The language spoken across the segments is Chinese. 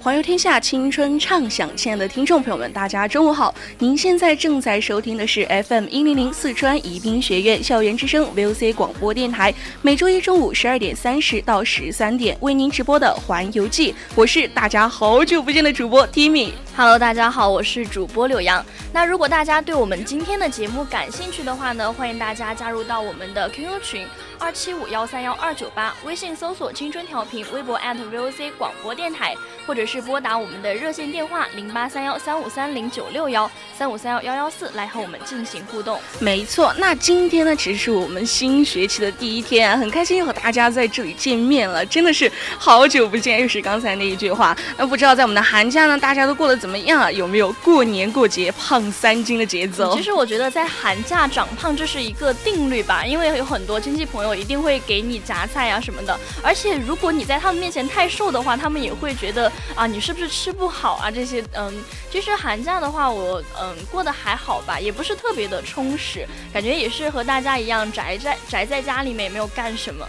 环游天下，青春畅想。亲爱的听众朋友们，大家中午好！您现在正在收听的是 FM 一零零四川宜宾学院校园之声 VOC 广播电台，每周一中午十二点三十到十三点为您直播的环游记。我是大家好久不见的主播 Timmy。Hello，大家好，我是主播柳阳。那如果大家对我们今天的节目感兴趣的话呢，欢迎大家加入到我们的 QQ 群二七五幺三幺二九八，微信搜索“青春调频”，微博 @VOC 广播电台，或者是拨打我们的热线电话零八三幺三五三零九六幺三五三幺幺幺四来和我们进行互动。没错，那今天呢，其实是我们新学期的第一天，很开心又和大家在这里见面了，真的是好久不见。又是刚才那一句话，那不知道在我们的寒假呢，大家都过得。怎么样啊？有没有过年过节胖三斤的节奏？其实我觉得在寒假长胖这是一个定律吧，因为有很多亲戚朋友一定会给你夹菜啊什么的。而且如果你在他们面前太瘦的话，他们也会觉得啊你是不是吃不好啊这些。嗯，其实寒假的话，我嗯过得还好吧，也不是特别的充实，感觉也是和大家一样宅在宅在家里面，也没有干什么。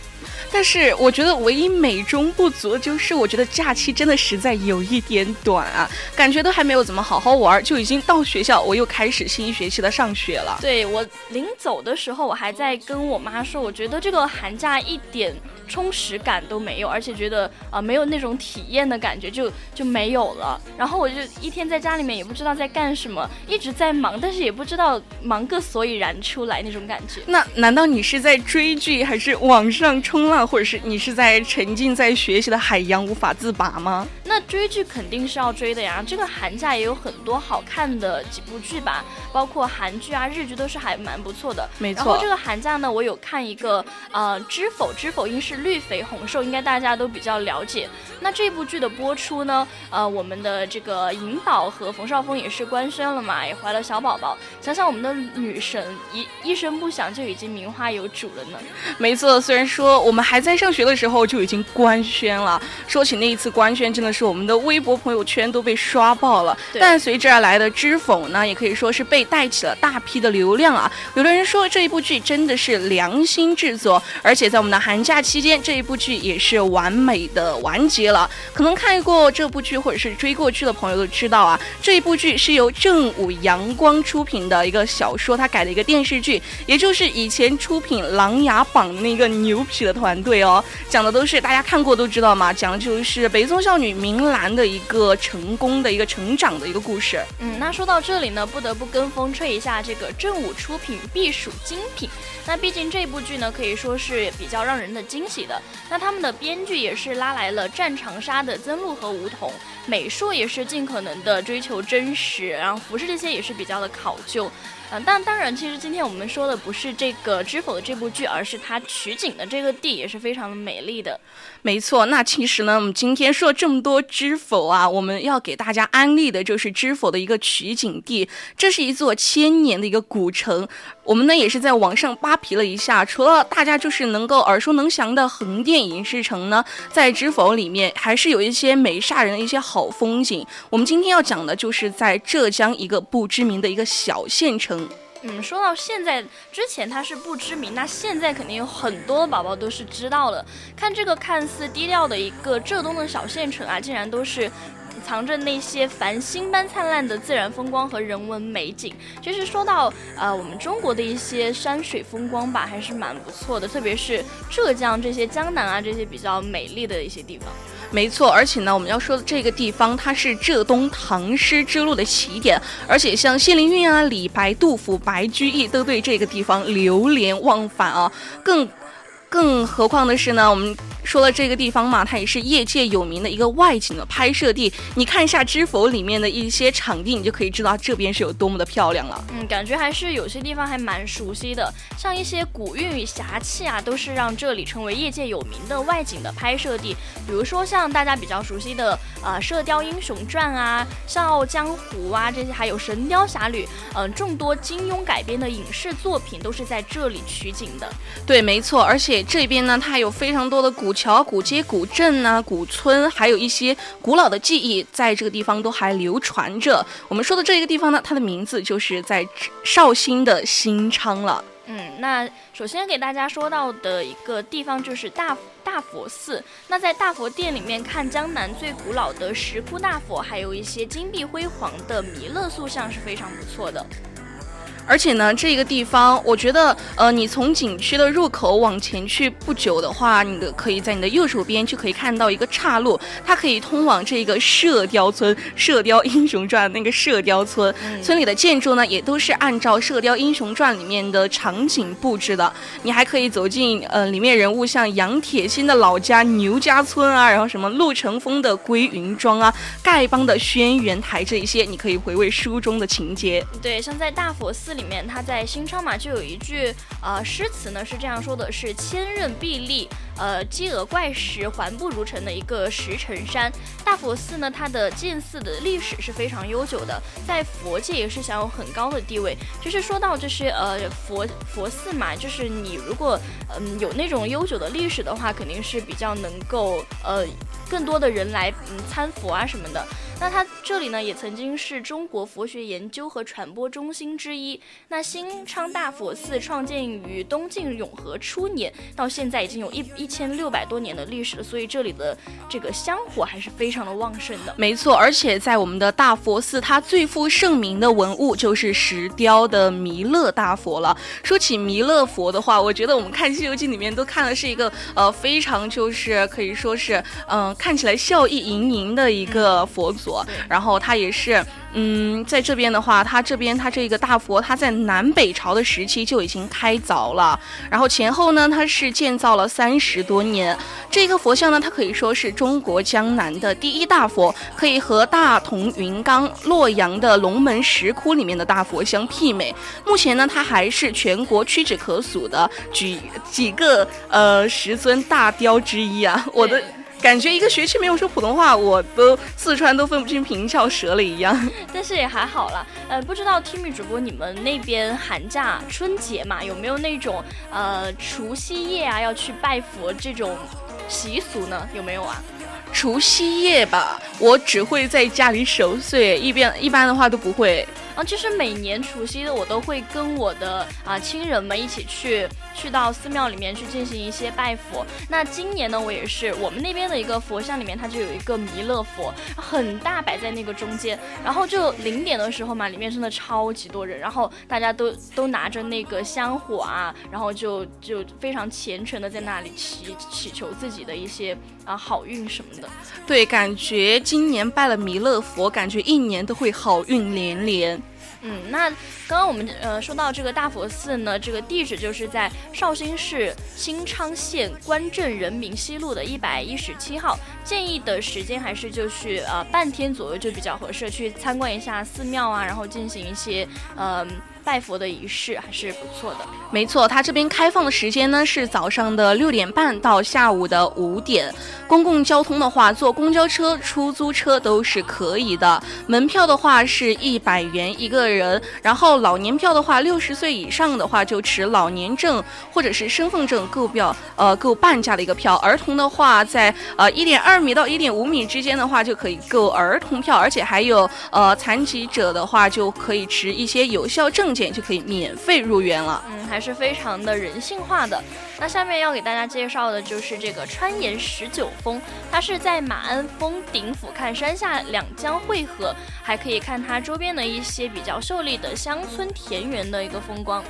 但是我觉得唯一美中不足的就是，我觉得假期真的实在有一点短啊，感觉都还没有怎么好好玩儿，就已经到学校，我又开始新一学期的上学了。对我临走的时候，我还在跟我妈说，我觉得这个寒假一点。充实感都没有，而且觉得啊没有那种体验的感觉就就没有了。然后我就一天在家里面也不知道在干什么，一直在忙，但是也不知道忙个所以然出来那种感觉。那难道你是在追剧，还是网上冲浪，或者是你是在沉浸在学习的海洋无法自拔吗？那追剧肯定是要追的呀。这个寒假也有很多好看的几部剧吧，包括韩剧啊、日剧都是还蛮不错的。没错。然后这个寒假呢，我有看一个呃《知否知否应是》。绿肥红瘦应该大家都比较了解。那这部剧的播出呢？呃，我们的这个颖宝和冯绍峰也是官宣了嘛，也怀了小宝宝。想想我们的女神一一声不响就已经名花有主了呢。没错，虽然说我们还在上学的时候就已经官宣了。说起那一次官宣，真的是我们的微博朋友圈都被刷爆了。但随之而来的知否呢，也可以说是被带起了大批的流量啊。有的人说这一部剧真的是良心制作，而且在我们的寒假期间。这一部剧也是完美的完结了。可能看过这部剧或者是追过剧的朋友都知道啊，这一部剧是由正午阳光出品的一个小说，它改的一个电视剧，也就是以前出品《琅琊榜》的那个牛皮的团队哦。讲的都是大家看过都知道嘛，讲的就是北宋少女明兰的一个成功的一个成长的一个故事。嗯，那说到这里呢，不得不跟风吹一下这个正午出品必属精品。那毕竟这部剧呢，可以说是比较让人的惊喜。的那他们的编剧也是拉来了战长沙的曾路和吴桐，美术也是尽可能的追求真实，然后服饰这些也是比较的考究。但当然，其实今天我们说的不是这个《知否》的这部剧，而是它取景的这个地也是非常的美丽的。没错，那其实呢，我们今天说了这么多《知否》啊，我们要给大家安利的就是《知否》的一个取景地，这是一座千年的一个古城。我们呢也是在网上扒皮了一下，除了大家就是能够耳熟能详的横店影视城呢，在《知否》里面还是有一些美煞人的一些好风景。我们今天要讲的就是在浙江一个不知名的一个小县城。嗯，说到现在，之前它是不知名，那现在肯定有很多宝宝都是知道了。看这个看似低调的一个浙东的小县城啊，竟然都是。藏着那些繁星般灿烂的自然风光和人文美景，其实说到呃我们中国的一些山水风光吧，还是蛮不错的，特别是浙江这些江南啊这些比较美丽的一些地方。没错，而且呢，我们要说的这个地方，它是浙东唐诗之路的起点，而且像谢灵运啊、李白、杜甫、白居易都对这个地方流连忘返啊，更。更何况的是呢，我们。说了这个地方嘛，它也是业界有名的一个外景的拍摄地。你看一下《知否》里面的一些场地，你就可以知道这边是有多么的漂亮了。嗯，感觉还是有些地方还蛮熟悉的，像一些古韵与侠气啊，都是让这里成为业界有名的外景的拍摄地。比如说像大家比较熟悉的呃《射雕英雄传》啊，《笑傲江湖》啊这些，还有《神雕侠侣》嗯，众多金庸改编的影视作品都是在这里取景的。对，没错，而且这边呢，它有非常多的古。桥、古街、古镇啊，古村，还有一些古老的记忆，在这个地方都还流传着。我们说的这一个地方呢，它的名字就是在绍兴的新昌了。嗯，那首先给大家说到的一个地方就是大大佛寺。那在大佛殿里面看江南最古老的石窟大佛，还有一些金碧辉煌的弥勒塑像是非常不错的。而且呢，这个地方，我觉得，呃，你从景区的入口往前去不久的话，你的可以在你的右手边就可以看到一个岔路，它可以通往这个射雕村，《射雕英雄传》那个射雕村，村里的建筑呢也都是按照《射雕英雄传》里面的场景布置的。你还可以走进，呃，里面人物像杨铁心的老家牛家村啊，然后什么陆乘风的归云庄啊，丐帮的轩辕台这一些，你可以回味书中的情节。对，像在大佛寺。里面，他在新昌嘛，就有一句呃诗词呢，是这样说的：是千仞壁立，呃鸡鹅怪石，环不如城的一个石城山。大佛寺呢，它的建寺的历史是非常悠久的，在佛界也是享有很高的地位。就是说到这些呃佛佛寺嘛，就是你如果嗯有那种悠久的历史的话，肯定是比较能够呃更多的人来嗯参佛啊什么的。那它这里呢，也曾经是中国佛学研究和传播中心之一。那新昌大佛寺创建于东晋永和初年，到现在已经有一一千六百多年的历史了，所以这里的这个香火还是非常的旺盛的。没错，而且在我们的大佛寺，它最负盛名的文物就是石雕的弥勒大佛了。说起弥勒佛的话，我觉得我们看《西游记》里面都看的是一个呃非常就是可以说是嗯看起来笑意盈盈的一个佛祖。然后它也是，嗯，在这边的话，它这边它这个大佛，它在南北朝的时期就已经开凿了，然后前后呢，它是建造了三十多年。这个佛像呢，它可以说是中国江南的第一大佛，可以和大同、云冈、洛阳的龙门石窟里面的大佛相媲美。目前呢，它还是全国屈指可数的几几个呃十尊大雕之一啊！我的。感觉一个学期没有说普通话，我都四川都分不清平翘舌了一样。但是也还好啦。呃，不知道 Timmy 主播你们那边寒假春节嘛，有没有那种呃除夕夜啊要去拜佛这种习俗呢？有没有啊？除夕夜吧，我只会在家里守岁，一边一般的话都不会。啊，其实每年除夕的我都会跟我的啊亲人们一起去，去到寺庙里面去进行一些拜佛。那今年呢，我也是我们那边的一个佛像里面，它就有一个弥勒佛，很大，摆在那个中间。然后就零点的时候嘛，里面真的超级多人，然后大家都都拿着那个香火啊，然后就就非常虔诚的在那里祈祈求自己的一些啊好运什么的。对，感觉今年拜了弥勒佛，感觉一年都会好运连连。嗯，那刚刚我们呃说到这个大佛寺呢，这个地址就是在绍兴市新昌县关镇人民西路的一百一十七号。建议的时间还是就去呃半天左右就比较合适，去参观一下寺庙啊，然后进行一些嗯。拜佛的仪式还是不错的。没错，它这边开放的时间呢是早上的六点半到下午的五点。公共交通的话，坐公交车、出租车都是可以的。门票的话是一百元一个人，然后老年票的话，六十岁以上的话就持老年证或者是身份证购票，呃，购半价的一个票。儿童的话，在呃一点二米到一点五米之间的话就可以购儿童票，而且还有呃残疾者的话就可以持一些有效证。就可以免费入园了，嗯，还是非常的人性化的。那下面要给大家介绍的就是这个川岩十九峰，它是在马鞍峰顶俯瞰山下两江汇合，还可以看它周边的一些比较秀丽的乡村田园的一个风光。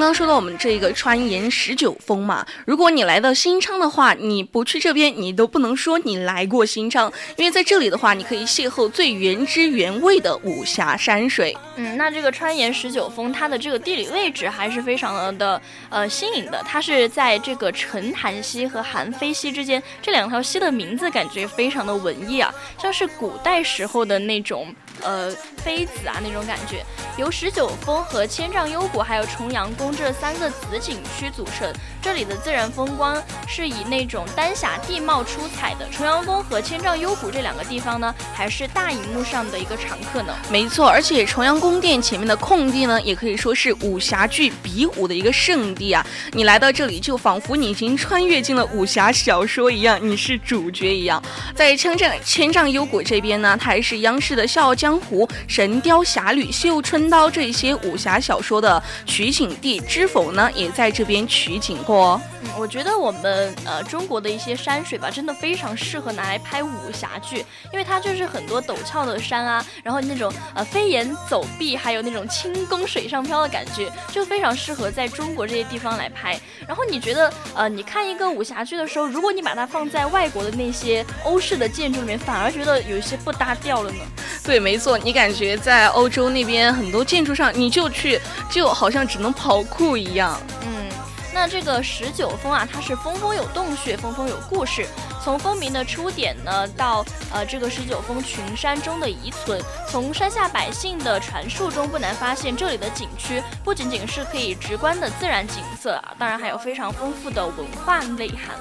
刚刚说到我们这个川盐十九峰嘛，如果你来到新昌的话，你不去这边，你都不能说你来过新昌，因为在这里的话，你可以邂逅最原汁原味的武侠山水。嗯，那这个川盐十九峰，它的这个地理位置还是非常的呃新颖的，它是在这个陈潭溪和韩非溪之间，这两条溪的名字感觉非常的文艺啊，像是古代时候的那种。呃，妃子啊那种感觉，由十九峰和千丈幽谷还有重阳宫这三个子景区组成。这里的自然风光是以那种丹霞地貌出彩的。重阳宫和千丈幽谷这两个地方呢，还是大荧幕上的一个常客呢。没错，而且重阳宫殿前面的空地呢，也可以说是武侠剧比武的一个圣地啊。你来到这里，就仿佛你已经穿越进了武侠小说一样，你是主角一样。在千丈千丈幽谷这边呢，它还是央视的《笑傲江江湖》《神雕侠侣》《绣春刀》这些武侠小说的取景地，知否呢？也在这边取景过、哦。嗯，我觉得我们呃中国的一些山水吧，真的非常适合拿来拍武侠剧，因为它就是很多陡峭的山啊，然后那种呃飞檐走壁，还有那种轻功水上漂的感觉，就非常适合在中国这些地方来拍。然后你觉得呃你看一个武侠剧的时候，如果你把它放在外国的那些欧式的建筑里面，反而觉得有一些不搭调了呢？对，没错，你感觉在欧洲那边很多建筑上，你就去就好像只能跑酷一样。嗯。那这个十九峰啊，它是峰峰有洞穴，峰峰有故事。从风鸣的出点呢，到呃这个十九峰群山中的遗存，从山下百姓的传述中，不难发现这里的景区不仅仅是可以直观的自然景色啊，当然还有非常丰富的文化内涵。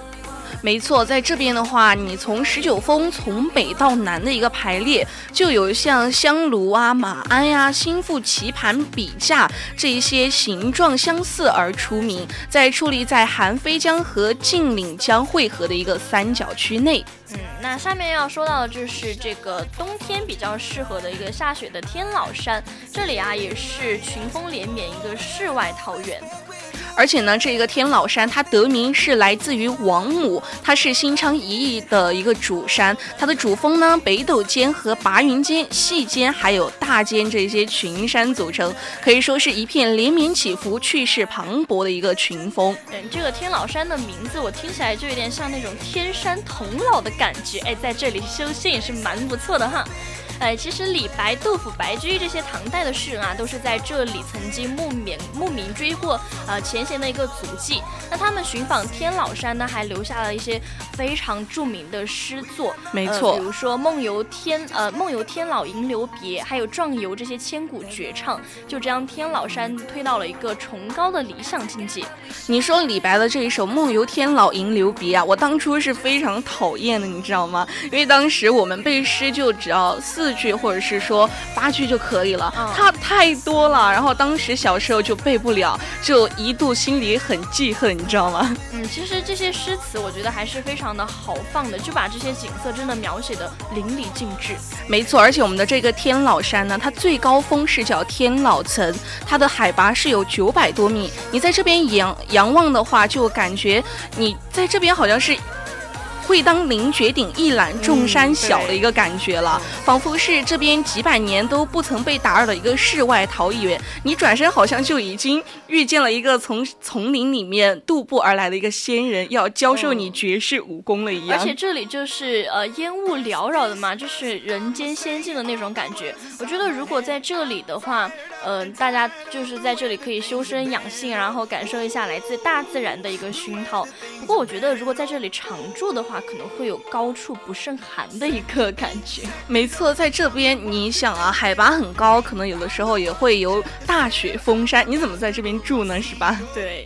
没错，在这边的话，你从十九峰从北到南的一个排列，就有像香炉啊、马鞍呀、心腹棋盘、笔架这一些形状相似而出名，在矗立在韩非江和晋岭江汇合的一个三角区内。嗯，那下面要说到的就是这个冬天比较适合的一个下雪的天老山，这里啊也是群峰连绵一个世外桃源。而且呢，这一个天老山它得名是来自于王母，它是新昌一邑的一个主山，它的主峰呢北斗尖和拔云尖、细尖还有大尖这些群山组成，可以说是一片连绵起伏、气势磅礴的一个群峰。嗯，这个天老山的名字我听起来就有点像那种天山童姥的感觉，哎，在这里修仙也是蛮不错的哈。哎，其实李白、杜甫、白居易这些唐代的诗人啊，都是在这里曾经慕名慕名追过呃前贤的一个足迹。那他们寻访天姥山呢，还留下了一些非常著名的诗作，没错，比如说《梦游天》呃《梦游天姥吟留别》，还有《壮游》这些千古绝唱，就将天姥山推到了一个崇高的理想境界。你说李白的这一首《梦游天姥吟留别》啊，我当初是非常讨厌的，你知道吗？因为当时我们背诗就只要四。四句或者是说八句就可以了，它太多了，然后当时小时候就背不了，就一度心里很记恨，你知道吗？嗯，其实这些诗词我觉得还是非常的豪放的，就把这些景色真的描写的淋漓尽致。没错，而且我们的这个天姥山呢，它最高峰是叫天姥层，它的海拔是有九百多米，你在这边仰仰望的话，就感觉你在这边好像是。会当凌绝顶一览众山小的一个感觉了，仿佛是这边几百年都不曾被打扰的一个世外桃源。你转身好像就已经遇见了一个从丛林里面踱步而来的一个仙人，要教授你绝世武功了一样。而且这里就是呃烟雾缭绕的嘛，就是人间仙境的那种感觉。我觉得如果在这里的话，嗯，大家就是在这里可以修身养性，然后感受一下来自大自然的一个熏陶。不过我觉得如果在这里常住的话，可能会有高处不胜寒的一个感觉。没错，在这边你想啊，海拔很高，可能有的时候也会有大雪封山。你怎么在这边住呢？是吧？对。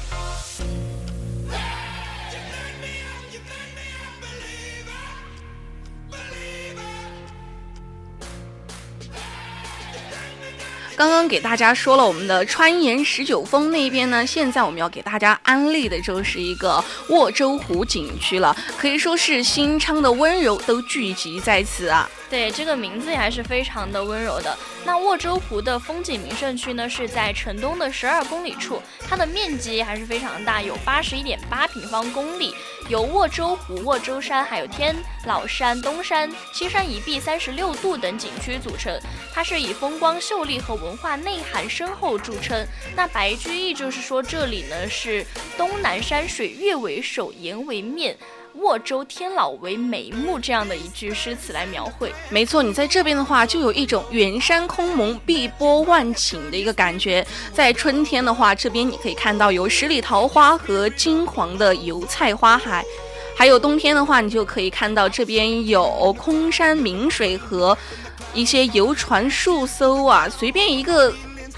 刚刚给大家说了我们的川盐十九峰那边呢，现在我们要给大家安利的就是一个沃州湖景区了，可以说是新昌的温柔都聚集在此啊。对，这个名字也还是非常的温柔的。那沃州湖的风景名胜区呢，是在城东的十二公里处，它的面积还是非常大，有八十一点八平方公里，由沃州湖、沃州山、还有天老山、东山、西山一壁三十六度等景区组成。它是以风光秀丽和文化内涵深厚著称。那白居易就是说，这里呢是东南山水，月为首，岩为面。沃州天老为眉目这样的一句诗词来描绘，没错，你在这边的话就有一种远山空蒙、碧波万顷的一个感觉。在春天的话，这边你可以看到有十里桃花和金黄的油菜花海；还有冬天的话，你就可以看到这边有空山明水和一些游船数艘啊，随便一个。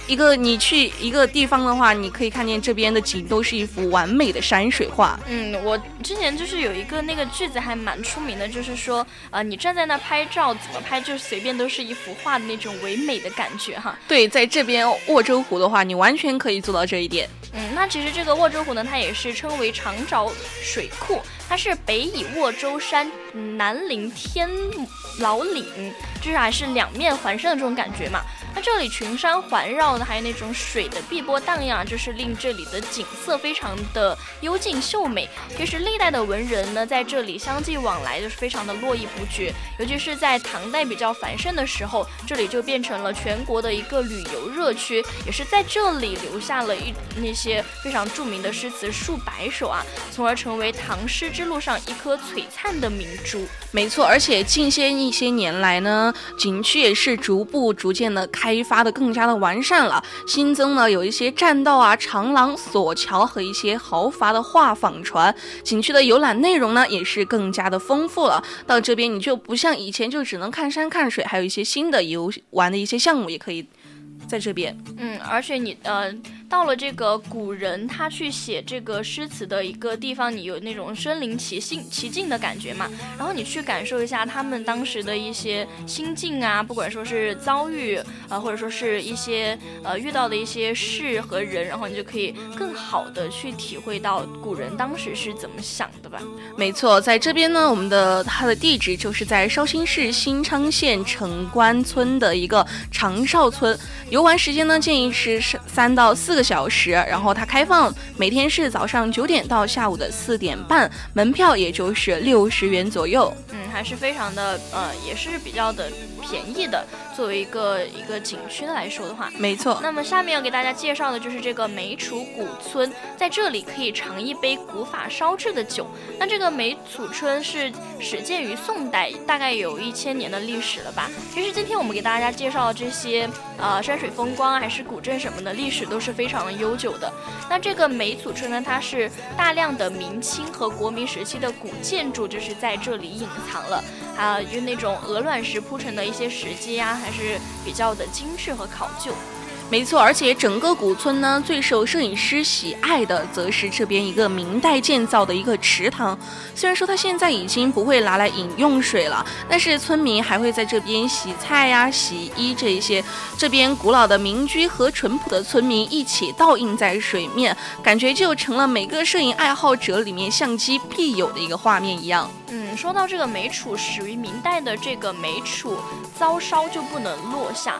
一个你去一个地方的话，你可以看见这边的景都是一幅完美的山水画。嗯，我之前就是有一个那个句子还蛮出名的，就是说，呃，你站在那拍照，怎么拍就随便都是一幅画的那种唯美的感觉哈。对，在这边沃州湖的话，你完全可以做到这一点。嗯，那其实这个沃州湖呢，它也是称为长沼水库，它是北倚沃州山，南临天老岭，就是还是两面环山的这种感觉嘛。那这里群山环绕呢，还有那种水的碧波荡漾，就是令这里的景色非常的幽静秀美。其实历代的文人呢，在这里相继往来，就是非常的络绎不绝。尤其是在唐代比较繁盛的时候，这里就变成了全国的一个旅游热区，也是在这里留下了一那些非常著名的诗词数百首啊，从而成为唐诗之路上一颗璀璨的明珠。没错，而且近些一些年来呢，景区也是逐步逐渐的开发的更加的完善了，新增了有一些栈道啊、长廊、索桥和一些豪华的画舫船。景区的游览内容呢，也是更加的丰富了。到这边你就不像以前就只能看山看水，还有一些新的游玩的一些项目也可以在这边。嗯，而且你呃。到了这个古人他去写这个诗词的一个地方，你有那种身临其境其境的感觉嘛？然后你去感受一下他们当时的一些心境啊，不管说是遭遇啊，或者说是一些呃遇到的一些事和人，然后你就可以更好的去体会到古人当时是怎么想的吧？没错，在这边呢，我们的它的地址就是在绍兴市新昌县城关村的一个长哨村，游玩时间呢建议是三到四个。小时，然后它开放每天是早上九点到下午的四点半，门票也就是六十元左右。嗯，还是非常的呃，也是比较的便宜的。作为一个一个景区来说的话，没错。那么下面要给大家介绍的就是这个梅楚古村，在这里可以尝一杯古法烧制的酒。那这个梅楚村是始建于宋代，大概有一千年的历史了吧？其实今天我们给大家介绍的这些呃山水风光还是古镇什么的历史都是非常。非常悠久的，那这个梅祖村呢，它是大量的明清和国民时期的古建筑，就是在这里隐藏了，还有就那种鹅卵石铺成的一些石阶啊，还是比较的精致和考究。没错，而且整个古村呢，最受摄影师喜爱的，则是这边一个明代建造的一个池塘。虽然说它现在已经不会拿来饮用水了，但是村民还会在这边洗菜呀、洗衣这一些。这边古老的民居和淳朴的村民一起倒映在水面，感觉就成了每个摄影爱好者里面相机必有的一个画面一样。嗯，说到这个梅楚，始于明代的这个梅楚遭烧就不能落下。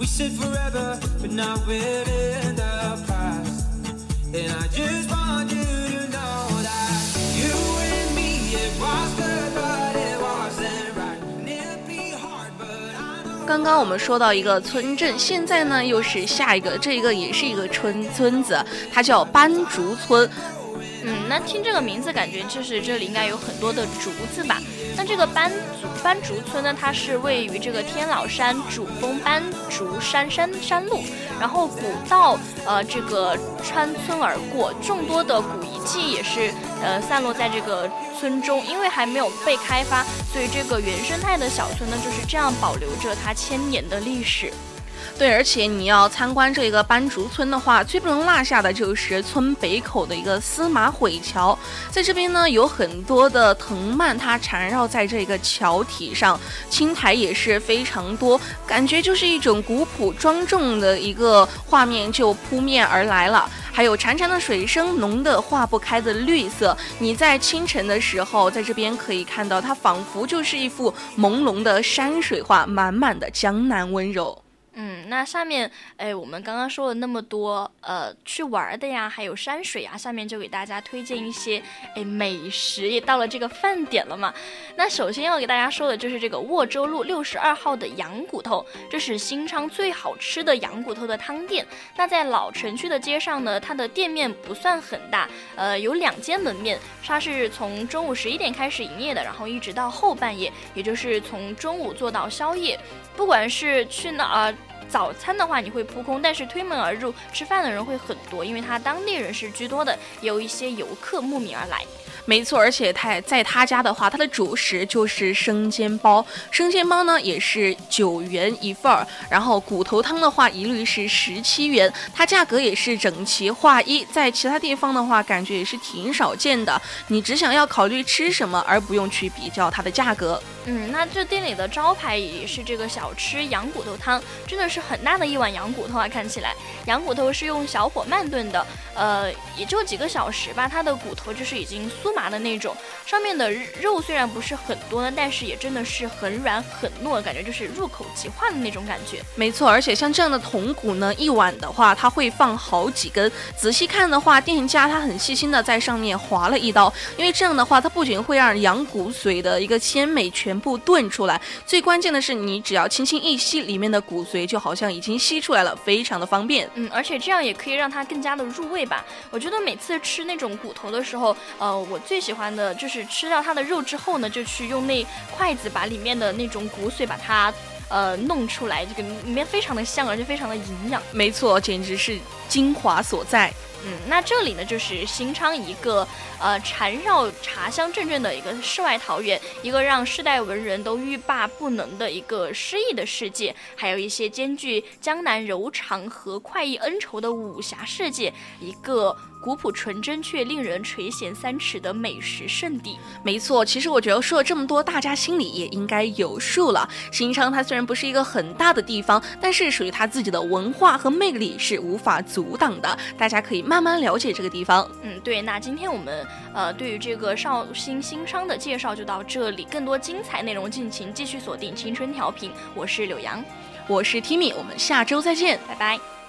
we said forever but now we're in the past and i just want you to know that you and me it was good but it wasn't right it'd be hard but i know 刚刚我们说到一个村镇现在呢又是下一个这个也是一个村村子它叫斑竹村嗯，嗯，那听这个名字，感觉就是这里应该有很多的竹子吧？那这个班竹班竹村呢，它是位于这个天姥山主峰班竹山山山路，然后古道呃这个穿村而过，众多的古遗迹也是呃散落在这个村中，因为还没有被开发，所以这个原生态的小村呢就是这样保留着它千年的历史。对，而且你要参观这个斑竹村的话，最不能落下的就是村北口的一个司马毁桥。在这边呢，有很多的藤蔓，它缠绕在这个桥体上，青苔也是非常多，感觉就是一种古朴庄重的一个画面就扑面而来了。还有潺潺的水声，浓的化不开的绿色。你在清晨的时候，在这边可以看到，它仿佛就是一幅朦胧的山水画，满满的江南温柔。嗯，那下面，哎，我们刚刚说了那么多，呃，去玩的呀，还有山水啊，下面就给大家推荐一些，哎，美食。也到了这个饭点了嘛。那首先要给大家说的就是这个沃州路六十二号的羊骨头，这是新昌最好吃的羊骨头的汤店。那在老城区的街上呢，它的店面不算很大，呃，有两间门面，它是从中午十一点开始营业的，然后一直到后半夜，也就是从中午做到宵夜。不管是去哪儿。早餐的话你会扑空，但是推门而入吃饭的人会很多，因为他当地人是居多的，有一些游客慕名而来。没错，而且他在他家的话，他的主食就是生煎包，生煎包呢也是九元一份儿，然后骨头汤的话一律是十七元，它价格也是整齐划一，在其他地方的话感觉也是挺少见的。你只想要考虑吃什么，而不用去比较它的价格。嗯，那这店里的招牌也是这个小吃羊骨头汤，真的是很大的一碗羊骨头啊！看起来羊骨头是用小火慢炖的，呃，也就几个小时吧，它的骨头就是已经酥麻的那种，上面的肉虽然不是很多呢，但是也真的是很软很糯，感觉就是入口即化的那种感觉。没错，而且像这样的筒骨呢，一碗的话，它会放好几根。仔细看的话，店家他很细心的在上面划了一刀，因为这样的话，它不仅会让羊骨髓的一个鲜美。全部炖出来，最关键的是，你只要轻轻一吸，里面的骨髓就好像已经吸出来了，非常的方便。嗯，而且这样也可以让它更加的入味吧。我觉得每次吃那种骨头的时候，呃，我最喜欢的就是吃到它的肉之后呢，就去用那筷子把里面的那种骨髓把它呃弄出来，这个里面非常的香，而且非常的营养。没错，简直是精华所在。嗯，那这里呢，就是新昌一个呃缠绕茶香阵阵的一个世外桃源，一个让世代文人都欲罢不能的一个诗意的世界，还有一些兼具江南柔肠和快意恩仇的武侠世界，一个。古朴纯真却令人垂涎三尺的美食圣地，没错。其实我觉得说了这么多，大家心里也应该有数了。新昌它虽然不是一个很大的地方，但是属于它自己的文化和魅力是无法阻挡的。大家可以慢慢了解这个地方。嗯，对。那今天我们呃对于这个绍兴新昌的介绍就到这里，更多精彩内容敬请继续锁定青春调频。我是柳阳，我是 Timmy，我们下周再见，拜拜。